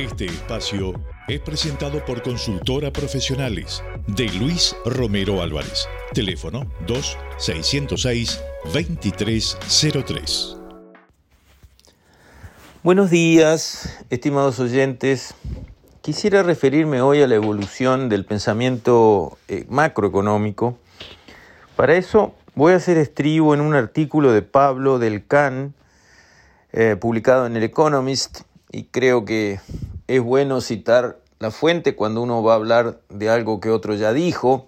Este espacio es presentado por Consultora Profesionales de Luis Romero Álvarez. Teléfono 2-606-2303. Buenos días, estimados oyentes. Quisiera referirme hoy a la evolución del pensamiento eh, macroeconómico. Para eso voy a hacer estribo en un artículo de Pablo del Can, eh, publicado en El Economist, y creo que es bueno citar la fuente cuando uno va a hablar de algo que otro ya dijo,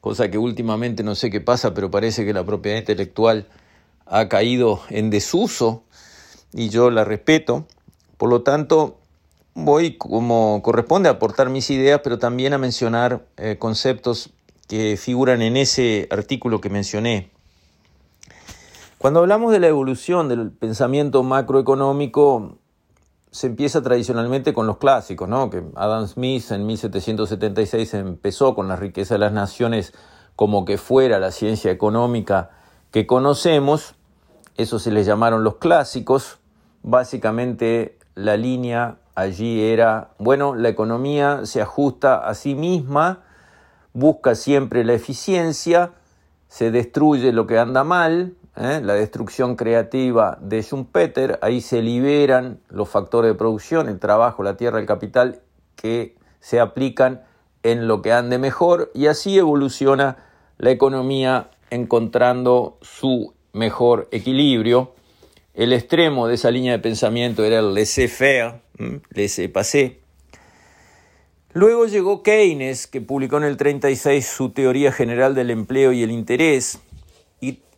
cosa que últimamente no sé qué pasa, pero parece que la propiedad intelectual ha caído en desuso y yo la respeto. Por lo tanto, voy como corresponde a aportar mis ideas, pero también a mencionar eh, conceptos que figuran en ese artículo que mencioné. Cuando hablamos de la evolución del pensamiento macroeconómico, se empieza tradicionalmente con los clásicos, ¿no? que Adam Smith en 1776 empezó con la riqueza de las naciones como que fuera la ciencia económica que conocemos, eso se les llamaron los clásicos, básicamente la línea allí era, bueno, la economía se ajusta a sí misma, busca siempre la eficiencia, se destruye lo que anda mal, ¿eh? la destrucción creativa de Schumpeter, ahí se liberan los factores de producción, el trabajo, la tierra, el capital, que se aplican en lo que ande mejor y así evoluciona la economía encontrando su mejor equilibrio. El extremo de esa línea de pensamiento era el laissez-faire, laissez-passer. Luego llegó Keynes, que publicó en el 36 su teoría general del empleo y el interés,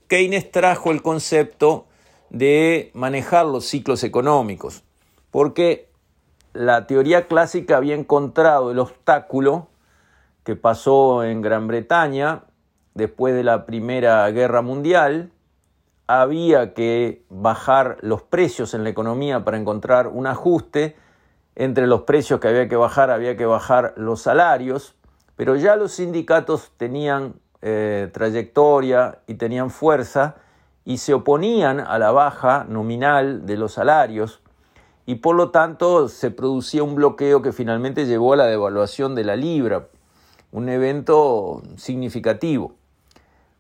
Keynes trajo el concepto de manejar los ciclos económicos, porque la teoría clásica había encontrado el obstáculo que pasó en Gran Bretaña después de la Primera Guerra Mundial, había que bajar los precios en la economía para encontrar un ajuste. Entre los precios que había que bajar, había que bajar los salarios, pero ya los sindicatos tenían eh, trayectoria y tenían fuerza y se oponían a la baja nominal de los salarios y por lo tanto se producía un bloqueo que finalmente llevó a la devaluación de la libra, un evento significativo.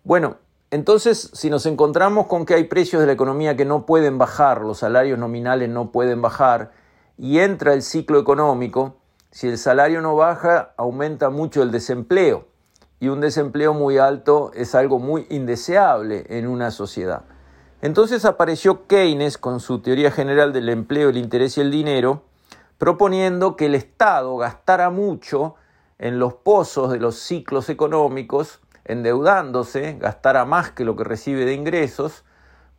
Bueno, entonces, si nos encontramos con que hay precios de la economía que no pueden bajar, los salarios nominales no pueden bajar, y entra el ciclo económico, si el salario no baja, aumenta mucho el desempleo, y un desempleo muy alto es algo muy indeseable en una sociedad. Entonces apareció Keynes con su teoría general del empleo, el interés y el dinero, proponiendo que el Estado gastara mucho en los pozos de los ciclos económicos, endeudándose, gastara más que lo que recibe de ingresos,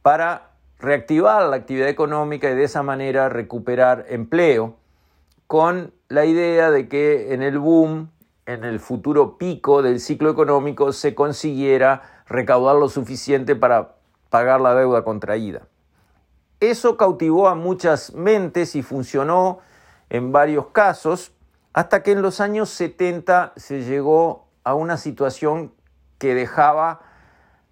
para reactivar la actividad económica y de esa manera recuperar empleo, con la idea de que en el boom, en el futuro pico del ciclo económico, se consiguiera recaudar lo suficiente para pagar la deuda contraída. Eso cautivó a muchas mentes y funcionó en varios casos, hasta que en los años 70 se llegó a una situación que dejaba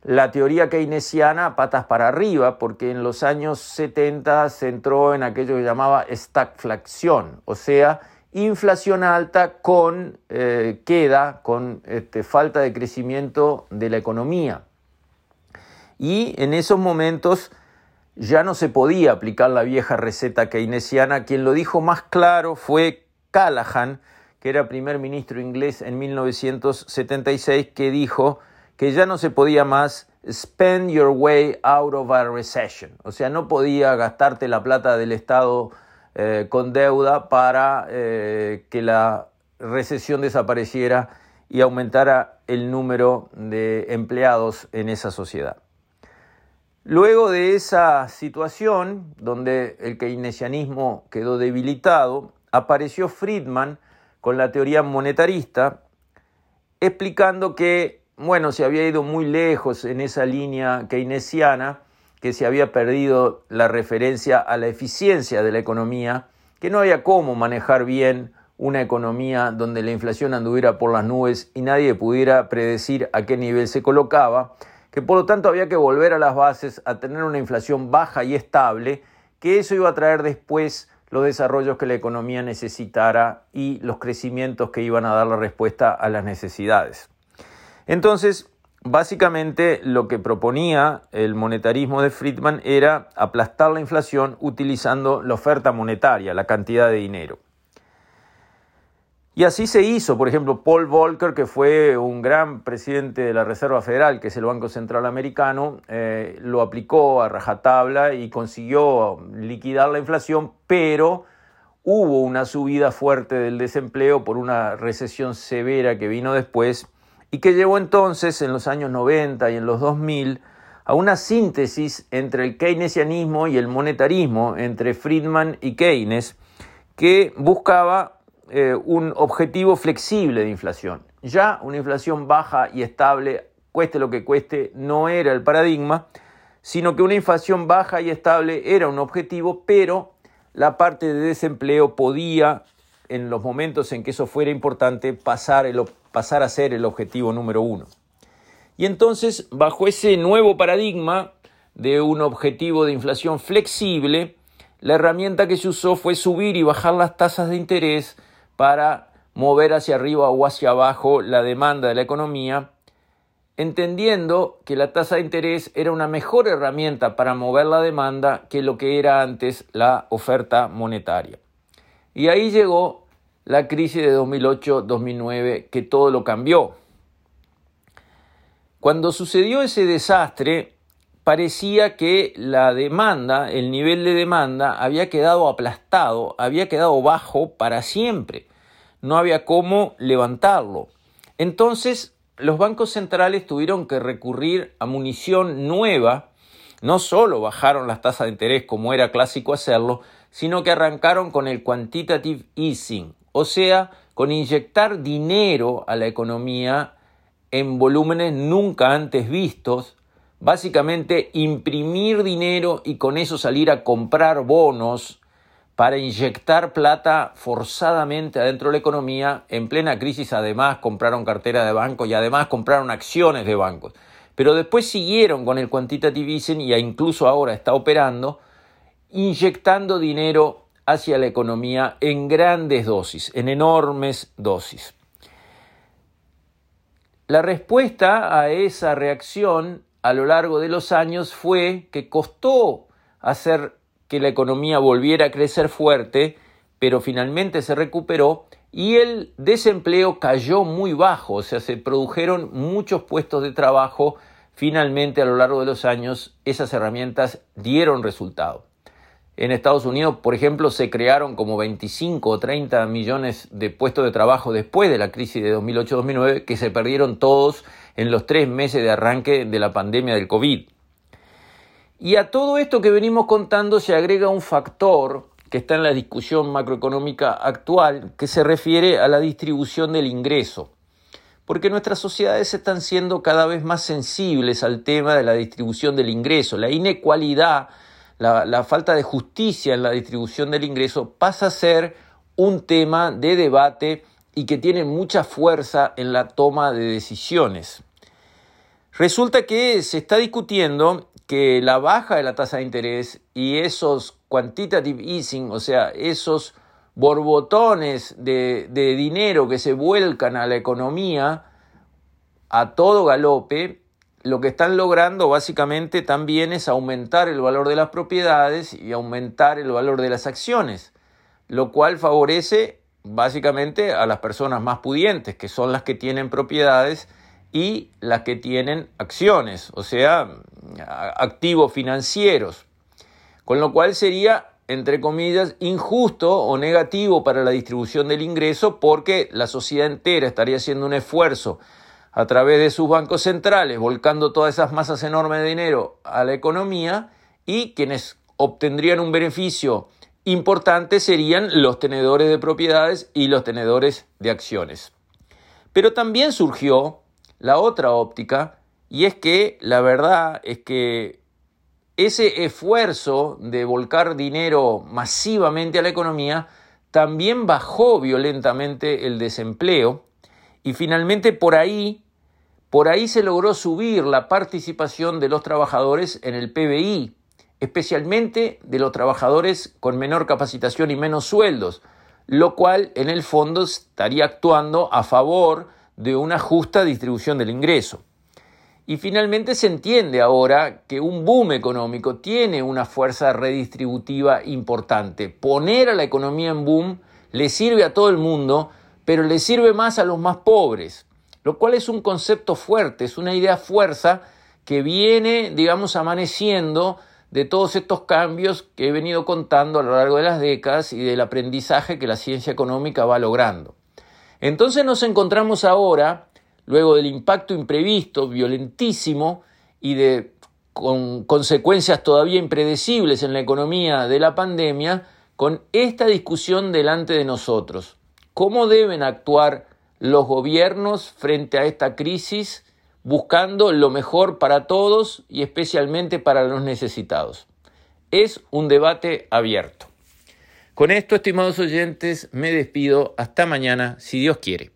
la teoría keynesiana patas para arriba, porque en los años 70 se entró en aquello que llamaba stagflación, o sea, inflación alta con eh, queda, con este, falta de crecimiento de la economía. Y en esos momentos ya no se podía aplicar la vieja receta keynesiana. Quien lo dijo más claro fue Callahan, que era primer ministro inglés en 1976, que dijo que ya no se podía más spend your way out of a recession, o sea, no podía gastarte la plata del Estado eh, con deuda para eh, que la recesión desapareciera y aumentara el número de empleados en esa sociedad. Luego de esa situación, donde el keynesianismo quedó debilitado, apareció Friedman con la teoría monetarista, explicando que, bueno, se había ido muy lejos en esa línea keynesiana, que se había perdido la referencia a la eficiencia de la economía, que no había cómo manejar bien una economía donde la inflación anduviera por las nubes y nadie pudiera predecir a qué nivel se colocaba, que por lo tanto había que volver a las bases, a tener una inflación baja y estable, que eso iba a traer después los desarrollos que la economía necesitara y los crecimientos que iban a dar la respuesta a las necesidades. Entonces, básicamente lo que proponía el monetarismo de Friedman era aplastar la inflación utilizando la oferta monetaria, la cantidad de dinero. Y así se hizo, por ejemplo, Paul Volcker, que fue un gran presidente de la Reserva Federal, que es el Banco Central Americano, eh, lo aplicó a rajatabla y consiguió liquidar la inflación, pero hubo una subida fuerte del desempleo por una recesión severa que vino después y que llevó entonces en los años 90 y en los 2000 a una síntesis entre el keynesianismo y el monetarismo, entre Friedman y Keynes, que buscaba eh, un objetivo flexible de inflación. Ya una inflación baja y estable, cueste lo que cueste, no era el paradigma, sino que una inflación baja y estable era un objetivo, pero la parte de desempleo podía, en los momentos en que eso fuera importante, pasar, pasar a ser el objetivo número uno. Y entonces, bajo ese nuevo paradigma de un objetivo de inflación flexible, la herramienta que se usó fue subir y bajar las tasas de interés para mover hacia arriba o hacia abajo la demanda de la economía, entendiendo que la tasa de interés era una mejor herramienta para mover la demanda que lo que era antes la oferta monetaria. Y ahí llegó la crisis de 2008-2009 que todo lo cambió. Cuando sucedió ese desastre, parecía que la demanda, el nivel de demanda, había quedado aplastado, había quedado bajo para siempre. No había cómo levantarlo. Entonces, los bancos centrales tuvieron que recurrir a munición nueva. No solo bajaron las tasas de interés como era clásico hacerlo, sino que arrancaron con el quantitative easing, o sea, con inyectar dinero a la economía en volúmenes nunca antes vistos básicamente imprimir dinero y con eso salir a comprar bonos para inyectar plata forzadamente adentro de la economía. En plena crisis además compraron cartera de banco y además compraron acciones de bancos. Pero después siguieron con el quantitative easing y incluso ahora está operando, inyectando dinero hacia la economía en grandes dosis, en enormes dosis. La respuesta a esa reacción a lo largo de los años fue que costó hacer que la economía volviera a crecer fuerte, pero finalmente se recuperó y el desempleo cayó muy bajo, o sea, se produjeron muchos puestos de trabajo, finalmente a lo largo de los años esas herramientas dieron resultado. En Estados Unidos, por ejemplo, se crearon como 25 o 30 millones de puestos de trabajo después de la crisis de 2008-2009, que se perdieron todos en los tres meses de arranque de la pandemia del COVID. Y a todo esto que venimos contando se agrega un factor que está en la discusión macroeconómica actual, que se refiere a la distribución del ingreso. Porque nuestras sociedades están siendo cada vez más sensibles al tema de la distribución del ingreso. La inecualidad, la, falta de justicia en la distribución del ingreso pasa a ser un tema de debate y que tiene mucha fuerza en la toma de decisiones. Resulta que se está discutiendo que la baja de la tasa de interés y esos quantitative easing, o sea, esos borbotones de dinero que se vuelcan a la economía a todo galope, lo que están logrando básicamente también es aumentar el valor de las propiedades y aumentar el valor de las acciones, lo cual favorece básicamente a las personas más pudientes, que son las que tienen propiedades y las que tienen acciones, o sea, activos financieros, con lo cual sería, entre comillas, injusto o negativo para la distribución del ingreso porque la sociedad entera estaría haciendo un esfuerzo a través de sus bancos centrales, volcando todas esas masas enormes de dinero a la economía y quienes obtendrían un beneficio importante serían los tenedores de propiedades y los tenedores de acciones. Pero también surgió la otra óptica, y es que la verdad es que ese esfuerzo de volcar dinero masivamente a la economía también bajó violentamente el desempleo y finalmente por ahí por ahí se logró subir la participación de los trabajadores en el PBI. especialmente de los trabajadores con menor capacitación y menos sueldos, lo cual en el fondo estaría actuando a favor de una justa distribución del ingreso. Y finalmente se entiende ahora que un boom económico tiene una fuerza redistributiva importante. Poner a la economía en boom le sirve a todo el mundo, pero le sirve más a los más pobres, lo cual es un concepto fuerte, es una idea fuerza que viene, digamos, amaneciendo de todos estos cambios que he venido contando a lo largo de las décadas y del aprendizaje que la ciencia económica va logrando. Entonces nos encontramos ahora, luego del impacto imprevisto, violentísimo y de con consecuencias todavía impredecibles en la economía de la pandemia, con esta discusión delante de nosotros. ¿Cómo deben actuar los gobiernos frente a esta crisis buscando lo mejor para todos y especialmente para los necesitados? Es un debate abierto. Con esto, estimados oyentes, me despido. Hasta mañana, si Dios quiere.